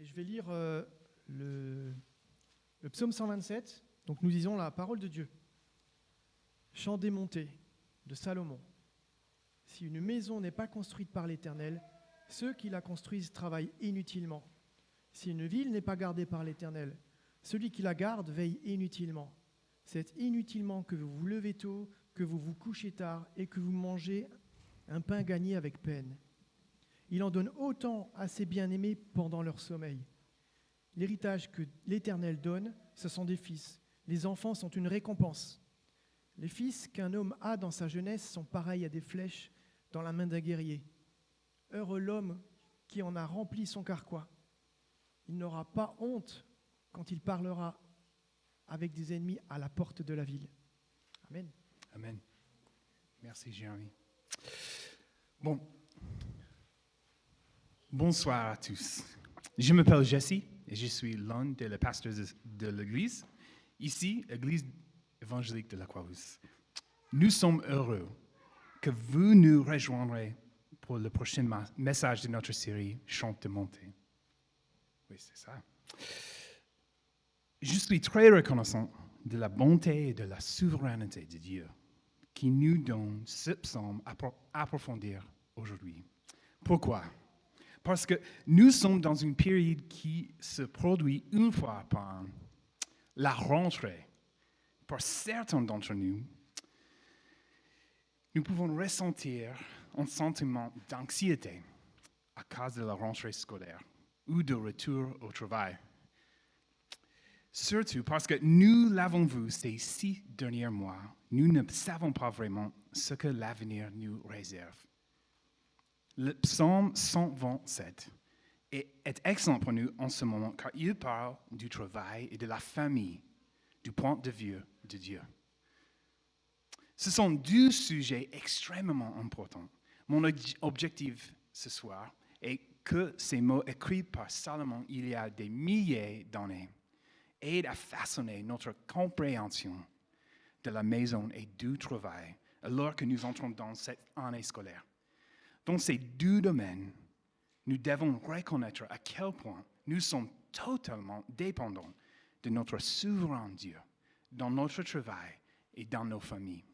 Et je vais lire euh, le, le psaume 127. Donc nous disons la parole de Dieu. Chant démonté de Salomon. Si une maison n'est pas construite par l'Éternel, ceux qui la construisent travaillent inutilement. Si une ville n'est pas gardée par l'Éternel, celui qui la garde veille inutilement. C'est inutilement que vous vous levez tôt, que vous vous couchez tard et que vous mangez un pain gagné avec peine. Il en donne autant à ses bien-aimés pendant leur sommeil. L'héritage que l'Éternel donne, ce sont des fils. Les enfants sont une récompense. Les fils qu'un homme a dans sa jeunesse sont pareils à des flèches dans la main d'un guerrier. Heureux l'homme qui en a rempli son carquois. Il n'aura pas honte quand il parlera avec des ennemis à la porte de la ville. Amen. Amen. Merci, Jérémy. Bon. Bonsoir à tous. Je m'appelle Jesse et je suis l'un des pasteurs de, l'Église, ici, Église évangélique de la Croix-Rousse. Nous sommes heureux que vous nous rejoindrez pour le prochain message de notre série Chante de montée. Oui, c'est ça. Je suis très reconnaissant de la bonté et de la souveraineté de Dieu qui nous donne ce psaume à pro- approfondir aujourd'hui. Pourquoi? Parce que nous sommes dans une période qui se produit une fois par la rentrée. Pour certains d'entre nous, nous pouvons ressentir un sentiment d'anxiété à cause de la rentrée scolaire ou de retour au travail. Surtout parce que nous l'avons vu ces six derniers mois, nous ne savons pas vraiment ce que l'avenir nous réserve. Le psaume 127 est, excellent pour nous en ce moment car il parle du travail et de la famille du point de vue de Dieu. Ce sont deux sujets extrêmement importants. Mon obj- objectif ce soir est que ces mots écrits par Salomon il y a des milliers d'années aident à façonner notre compréhension de la maison et du travail alors que nous entrons dans cette année scolaire. Dans ces deux domaines, nous devons reconnaître à quel point nous sommes totalement dépendants de notre souverain Dieu dans notre travail et dans nos familles.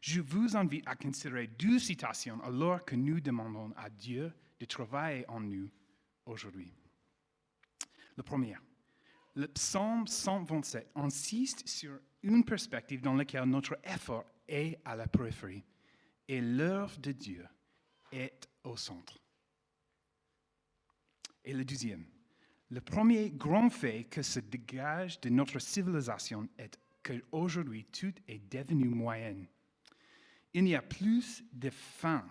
Je vous invite à considérer deux citations alors que nous demandons à Dieu de travailler en nous aujourd'hui. Le premier, le psaume 127 insiste sur une perspective dans laquelle notre effort est à la périphérie et l'œuvre de Dieu est au centre. Et le deuxième, le premier grand fait que se dégage de notre civilisation est qu'aujourd'hui tout est devenu moyen. Il n'y a plus de fins.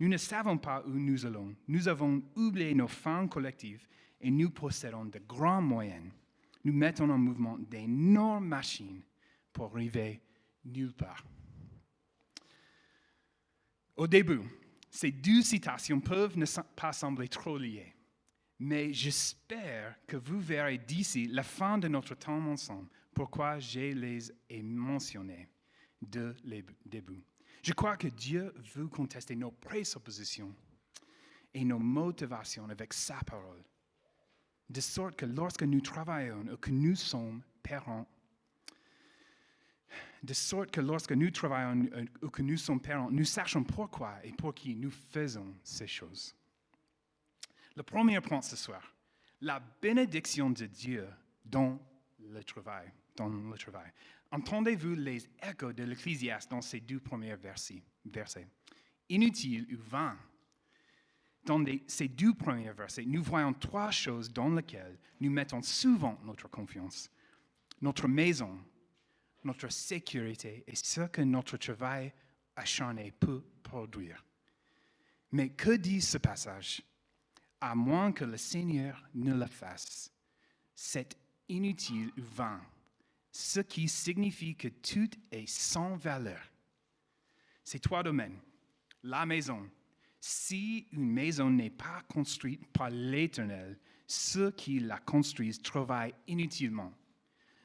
Nous ne savons pas où nous allons. Nous avons oublié nos fins collectives et nous possédons de grands moyens. Nous mettons en mouvement d'énormes machines pour arriver nulle part. Au début, ces deux citations peuvent ne pas sembler trop liées, mais j'espère que vous verrez d'ici la fin de notre temps ensemble pourquoi je les ai mentionnées de le début. Je crois que Dieu veut contester nos présuppositions et nos motivations avec sa parole, de sorte que lorsque nous travaillons ou que nous sommes parents, de sorte que lorsque nous travaillons euh, ou que nous sommes parents, nous sachons pourquoi et pour qui nous faisons ces choses. Le premier point ce soir, la bénédiction de Dieu dans le travail. Dans le travail. Entendez-vous les échos de l'Ecclésiaste dans ces deux premiers versets. Inutile ou vain. Dans ces deux premiers versets, nous voyons trois choses dans lesquelles nous mettons souvent notre confiance. Notre maison, notre sécurité et ce que notre travail acharné peut produire. Mais que dit ce passage? À moins que le Seigneur ne le fasse, c'est inutile ou vain, ce qui signifie que tout est sans valeur. Ces trois domaines. La maison. Si une maison n'est pas construite par l'Éternel, ceux qui la construisent travaillent inutilement.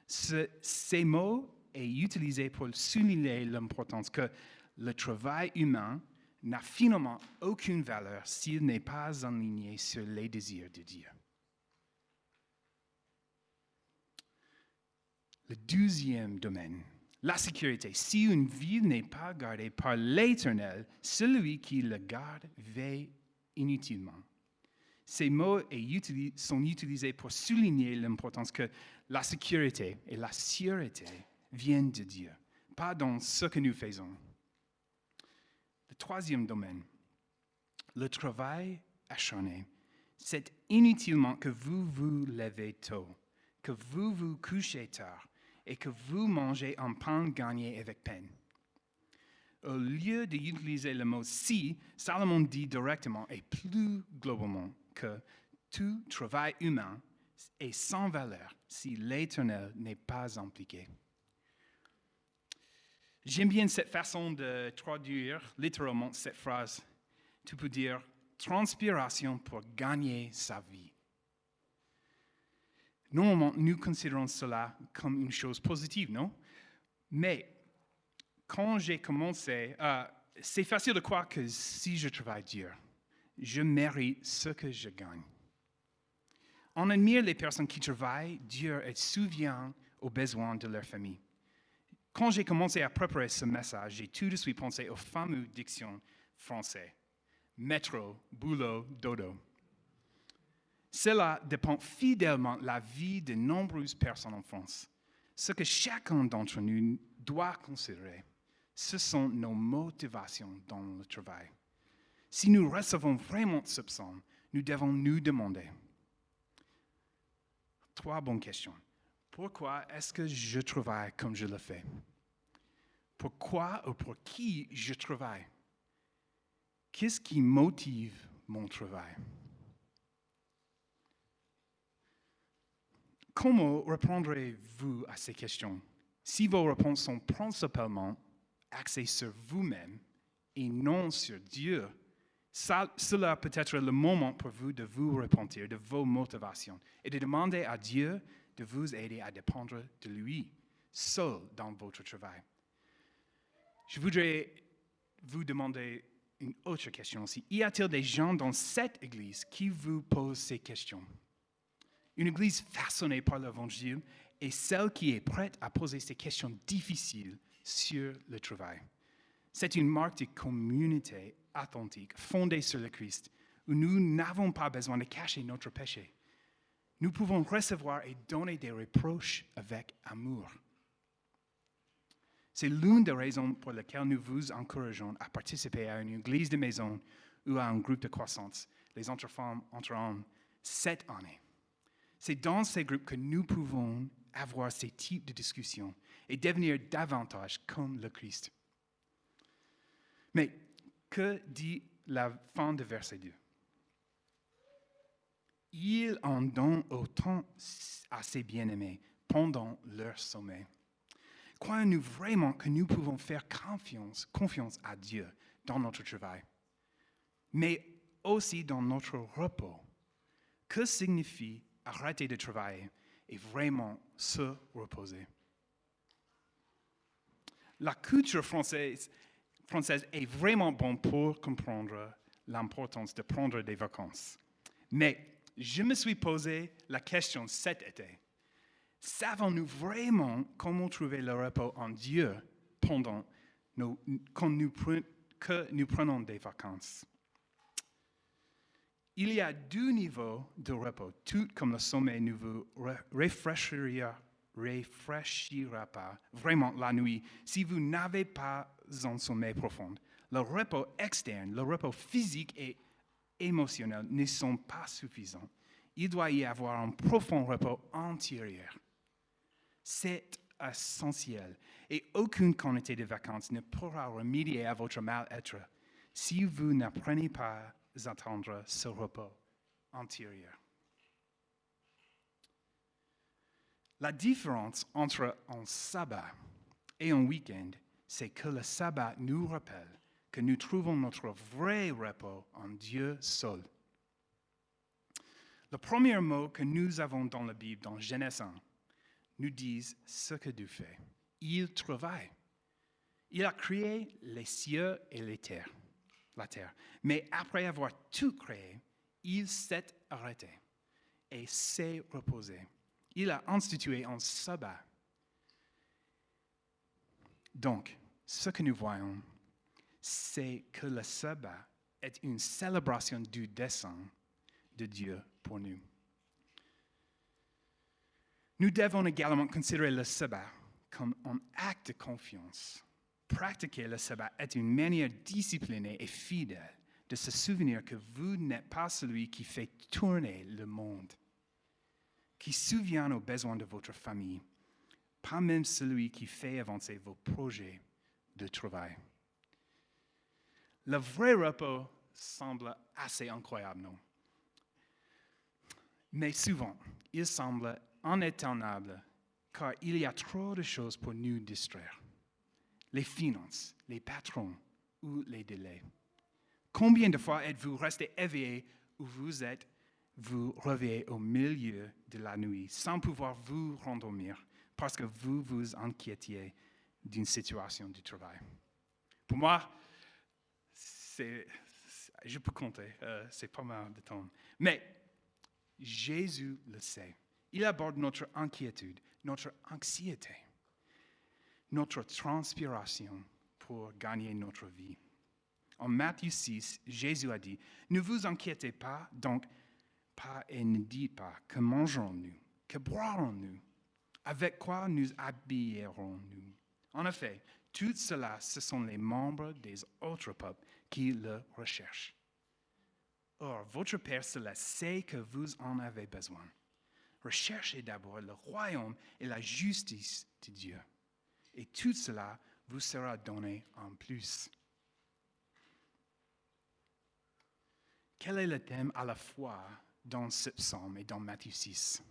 Ce- ces mots est utilisé pour souligner l'importance que le travail humain n'a finalement aucune valeur s'il n'est pas aligné sur les désirs de Dieu. Le deuxième domaine, la sécurité. Si une ville n'est pas gardée par l'Éternel, celui qui la garde veille inutilement. Ces mots sont utilisés pour souligner l'importance que la sécurité et la sûreté viennent de Dieu, pas dans ce que nous faisons. Le troisième domaine, le travail acharné. C'est inutilement que vous vous levez tôt, que vous vous couchez tard et que vous mangez un pain gagné avec peine. Au lieu d'utiliser le mot si, Salomon dit directement et plus globalement que tout travail humain est sans valeur si l'Éternel n'est pas impliqué. J'aime bien cette façon de traduire littéralement cette phrase. Tu peux dire transpiration pour gagner sa vie. Normalement, nous considérons cela comme une chose positive, non? Mais quand j'ai commencé, euh, c'est facile de croire que si je travaille dur, je mérite ce que je gagne. On admire les personnes qui travaillent dur et souviennent aux besoins de leur famille. Quand j'ai commencé à préparer ce message, j'ai tout de suite pensé aux fameux dictions français métro, boulot, dodo. Cela dépend fidèlement la vie de nombreuses personnes en France. Ce que chacun d'entre nous doit considérer, ce sont nos motivations dans le travail. Si nous recevons vraiment ce psaume, nous devons nous demander trois bonnes questions. Pourquoi est-ce que je travaille comme je le fais? Pourquoi ou pour qui je travaille? Qu'est-ce qui motive mon travail? Comment répondrez-vous à ces questions? Si vos réponses sont principalement axées sur vous-même et non sur Dieu? cela peut être le moment pour vous de vous repentir de vos motivations et de demander à Dieu de vous aider à dépendre de lui, seul dans votre travail. Je voudrais vous demander une autre question aussi. Y a-t-il des gens dans cette église qui vous posent ces questions? Une église façonnée par l'évangile est celle qui est prête à poser ces questions difficiles sur le travail. C'est une marque de communauté authentique, fondée sur le Christ, où nous n'avons pas besoin de cacher notre péché. Nous pouvons recevoir et donner des reproches avec amour. C'est l'une des raisons pour lesquelles nous vous encourageons à participer à une église de maison ou à un groupe de croissance. Les enfants entreront cette année. C'est dans ces groupes que nous pouvons avoir ces types de discussions et devenir davantage comme le Christ. Mais que dit la fin de verset 2 Ils en donnent autant à ses bien-aimés pendant leur sommeil. Croyons-nous vraiment que nous pouvons faire confiance, confiance à Dieu dans notre travail, mais aussi dans notre repos? Que signifie arrêter de travailler et vraiment se reposer? La culture française, française est vraiment bonne pour comprendre l'importance de prendre des vacances. Mais je me suis posé la question cet été savons-nous vraiment comment trouver le repos en Dieu pendant quand nous, que nous prenons des vacances? Il y a deux niveaux de repos. Tout comme le sommeil ne vous rafraîchira, rafraîchira pas vraiment la nuit si vous n'avez pas un sommeil profond. Le repos externe, le repos physique et émotionnel ne sont pas suffisants. Il doit y avoir un profond repos antérieur. C'est essentiel. Et aucune quantité de vacances ne pourra remédier à votre mal-être si vous n'apprenez pas à attendre ce repos antérieur. La différence entre un sabbat et un week-end, c'est que le sabbat nous rappelle que nous trouvons notre vrai repos en Dieu seul. Le premier mot que nous avons dans la Bible, dans Genèse 1, nous disent ce que Dieu fait. Il travaille. Il a créé les cieux et les terres, la terre. Mais après avoir tout créé, il s'est arrêté et s'est reposé. Il a institué un sabbat Donc, ce que nous voyons, c'est que le sabbat est une célébration du dessein de Dieu pour nous. Nous devons également considérer le sabbat comme un acte de confiance. Pratiquer le sabbat est une manière disciplinée et fidèle de se souvenir que vous n'êtes pas celui qui fait tourner le monde, qui souvient aux besoins de votre famille, pas même celui qui fait avancer vos projets de travail. Le vrai repos semble assez incroyable, non? Mais souvent, il semble inéternable car il y a trop de choses pour nous distraire. Les finances, les patrons ou les délais. Combien de fois êtes-vous resté éveillé où vous êtes, vous réveillez au milieu de la nuit sans pouvoir vous rendormir parce que vous vous inquiétiez d'une situation du travail? Pour moi, je peux compter, euh, c'est pas mal de temps. Mais Jésus le sait. Il aborde notre inquiétude, notre anxiété, notre transpiration pour gagner notre vie. En Matthieu 6, Jésus a dit, ne vous inquiétez pas, donc pas et ne dites pas, que mangerons-nous, que boirons-nous, avec quoi nous habillerons-nous. En effet, tout cela, ce sont les membres des autres peuples qui le recherchent. Or, votre Père céleste sait que vous en avez besoin. Recherchez d'abord le royaume et la justice de Dieu. Et tout cela vous sera donné en plus. Quel est le thème à la fois dans ce psaume et dans Matthieu 6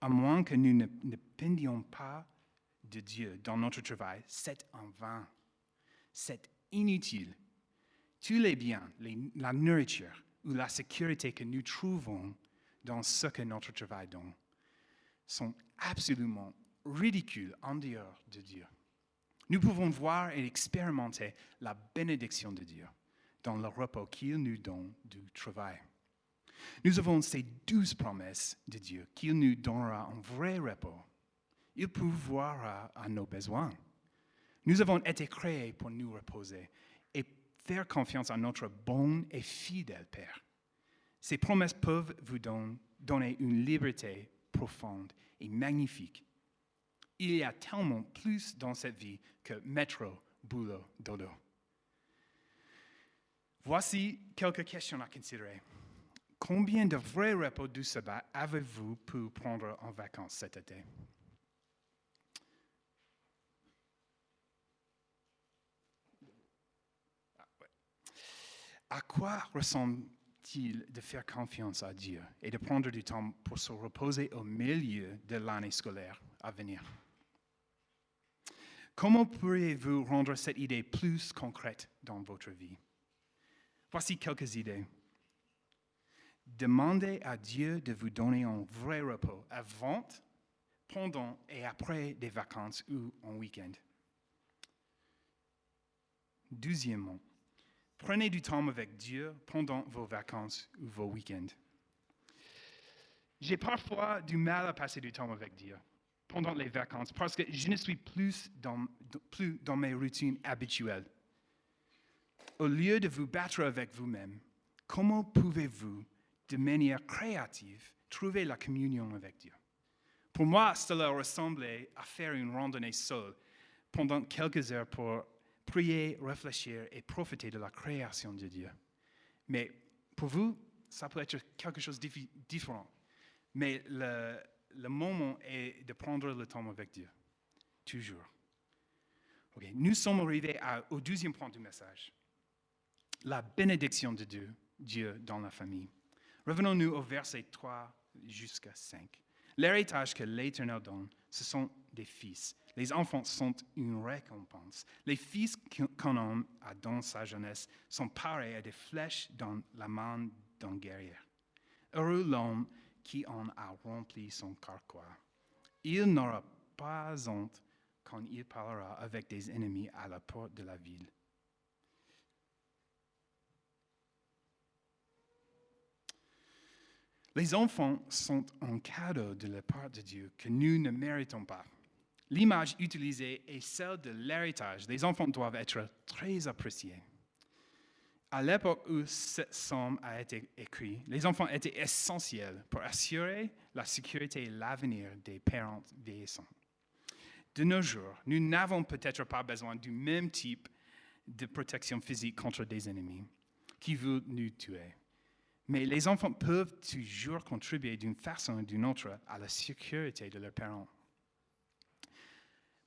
À moins que nous ne dépendions pas de Dieu dans notre travail, c'est en vain, c'est inutile. Tous les biens, la nourriture ou la sécurité que nous trouvons dans ce que notre travail donne sont absolument ridicules en dehors de Dieu. Nous pouvons voir et expérimenter la bénédiction de Dieu dans le repos qu'il nous donne du travail. Nous avons ces douze promesses de Dieu qu'il nous donnera un vrai repos. Il pourvoira à nos besoins. Nous avons été créés pour nous reposer faire confiance à notre bon et fidèle Père. Ces promesses peuvent vous donner une liberté profonde et magnifique. Il y a tellement plus dans cette vie que métro, boulot, dodo. Voici quelques questions à considérer. Combien de vrais repos du sabbat avez-vous pu prendre en vacances cet été? À quoi ressemble-t-il de faire confiance à Dieu et de prendre du temps pour se reposer au milieu de l'année scolaire à venir? Comment pourriez-vous rendre cette idée plus concrète dans votre vie? Voici quelques idées. Demandez à Dieu de vous donner un vrai repos avant, pendant et après des vacances ou en week-end. Deuxièmement, prenez du temps avec Dieu pendant vos vacances ou vos week-ends. J'ai parfois du mal à passer du temps avec Dieu pendant les vacances parce que je ne suis plus dans, plus dans mes routines habituelles au lieu de vous battre avec vous-même, comment pouvez-vous, de manière créative, trouver la communion avec Dieu? Pour moi, cela ressemblait à faire une randonnée seule pendant quelques heures pour prier, réfléchir et profiter de la création de Dieu. Mais pour vous, ça peut être quelque chose de différent. Mais le, le, moment est de prendre le temps avec Dieu. Toujours. Nous sommes arrivés au deuxième point du message la bénédiction de Dieu, Dieu dans la famille. Revenons-nous au verset 3 jusqu'à 5. L'héritage que l'Éternel donne, ce sont des fils. Les enfants sont une récompense. Les fils qu'un homme a dans sa jeunesse sont pareils à des flèches dans la main d'un guerrier. Heureux l'homme qui en a rempli son carquois. Il n'aura pas honte quand il parlera avec des ennemis à la porte de la ville. Les enfants sont un cadeau de la part de Dieu que nous ne méritons pas. L'image utilisée est celle de l'héritage. Les enfants doivent être très appréciés. À l'époque où ce psaume a été écrit, les enfants étaient essentiels pour assurer la sécurité et l'avenir des parents vieillissants. De nos jours, nous n'avons peut-être pas besoin du même type de protection physique contre des ennemis qui veulent nous tuer. Mais les enfants peuvent toujours contribuer d'une façon ou d'une autre à la sécurité de leurs parents.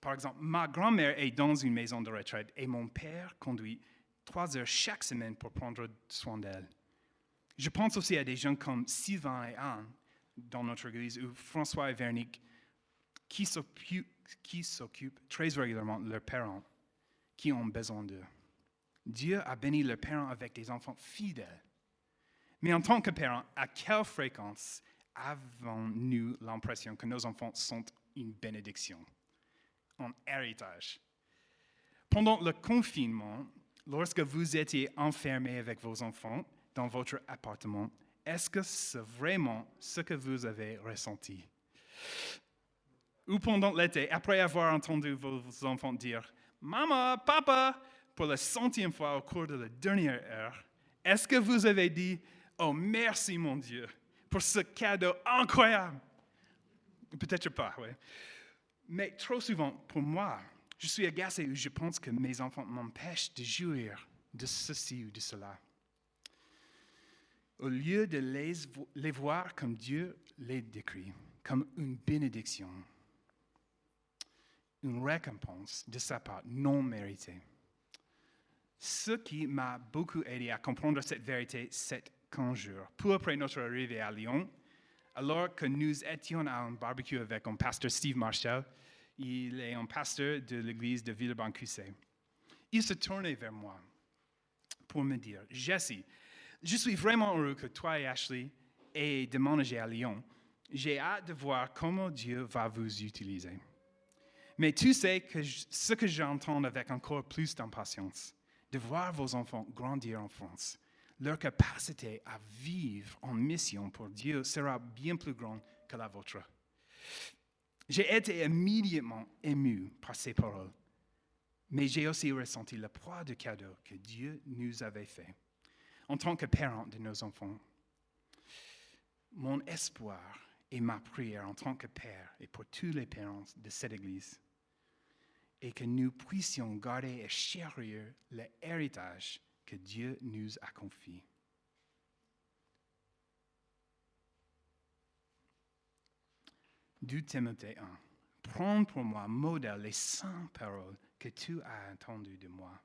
Par exemple, ma grand-mère est dans une maison de retraite et mon père conduit trois heures chaque semaine pour prendre soin d'elle. Je pense aussi à des gens comme Sylvain et Anne dans notre église ou François et Vernick qui s'occupent très régulièrement de leurs parents qui ont besoin d'eux. Dieu a béni leurs parents avec des enfants fidèles. Mais en tant que parents, à quelle fréquence avons-nous l'impression que nos enfants sont une bénédiction, un héritage? Pendant le confinement, lorsque vous étiez enfermé avec vos enfants dans votre appartement, est-ce que c'est vraiment ce que vous avez ressenti? Ou pendant l'été, après avoir entendu vos enfants dire Maman, papa, pour la centième fois au cours de la dernière heure, est-ce que vous avez dit Oh, merci mon Dieu pour ce cadeau incroyable Peut-être pas, oui. Mais trop souvent, pour moi, je suis agacé ou je pense que mes enfants m'empêchent de jouir de ceci ou de cela. Au lieu de les, voir comme Dieu les décrit, comme une bénédiction, une récompense de sa part non méritée. Ce qui m'a beaucoup aidé à comprendre cette vérité, c'est qu'un jour, peu après notre arrivée à Lyon, alors que nous étions à un barbecue avec un pasteur Steve Marshall, il est un pasteur de l'église de Villeurbanne-Cussé. Il se tournait vers moi pour me dire Jesse, je suis vraiment heureux que toi et Ashley ayez déménagé à Lyon. J'ai hâte de voir comment Dieu va vous utiliser. Mais tu sais que ce que j'entends avec encore plus d'impatience, de voir vos enfants grandir en France, leur capacité à vivre en mission pour Dieu sera bien plus grande que la vôtre. J'ai été immédiatement ému par ces paroles, mais j'ai aussi ressenti le poids du cadeau que Dieu nous avait fait en tant que parents de nos enfants. Mon espoir et ma prière en tant que père et pour tous les parents de cette Église est que nous puissions garder et chérir l'héritage que Dieu nous a confié. Du Timothée 1. Prends pour moi modèle les saintes paroles que tu as entendues de moi,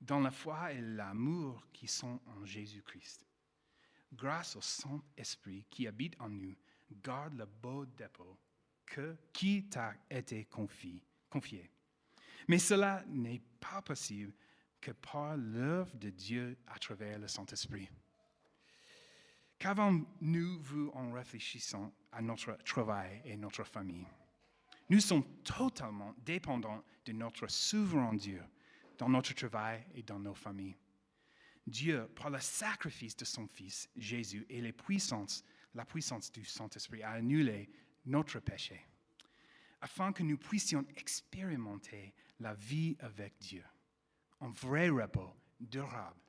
dans la foi et l'amour qui sont en Jésus-Christ. Grâce au Saint-Esprit qui habite en nous, garde le beau dépôt que, qui t'a été confié. Mais cela n'est pas possible que par l'œuvre de Dieu à travers le Saint-Esprit. Qu'avons-nous vu en réfléchissant à notre travail et notre famille? Nous sommes totalement dépendants de notre souverain Dieu dans notre travail et dans nos familles. Dieu, par le sacrifice de son Fils Jésus et les puissances, la puissance du Saint-Esprit, a annulé notre péché, afin que nous puissions expérimenter la vie avec Dieu, un vrai repos durable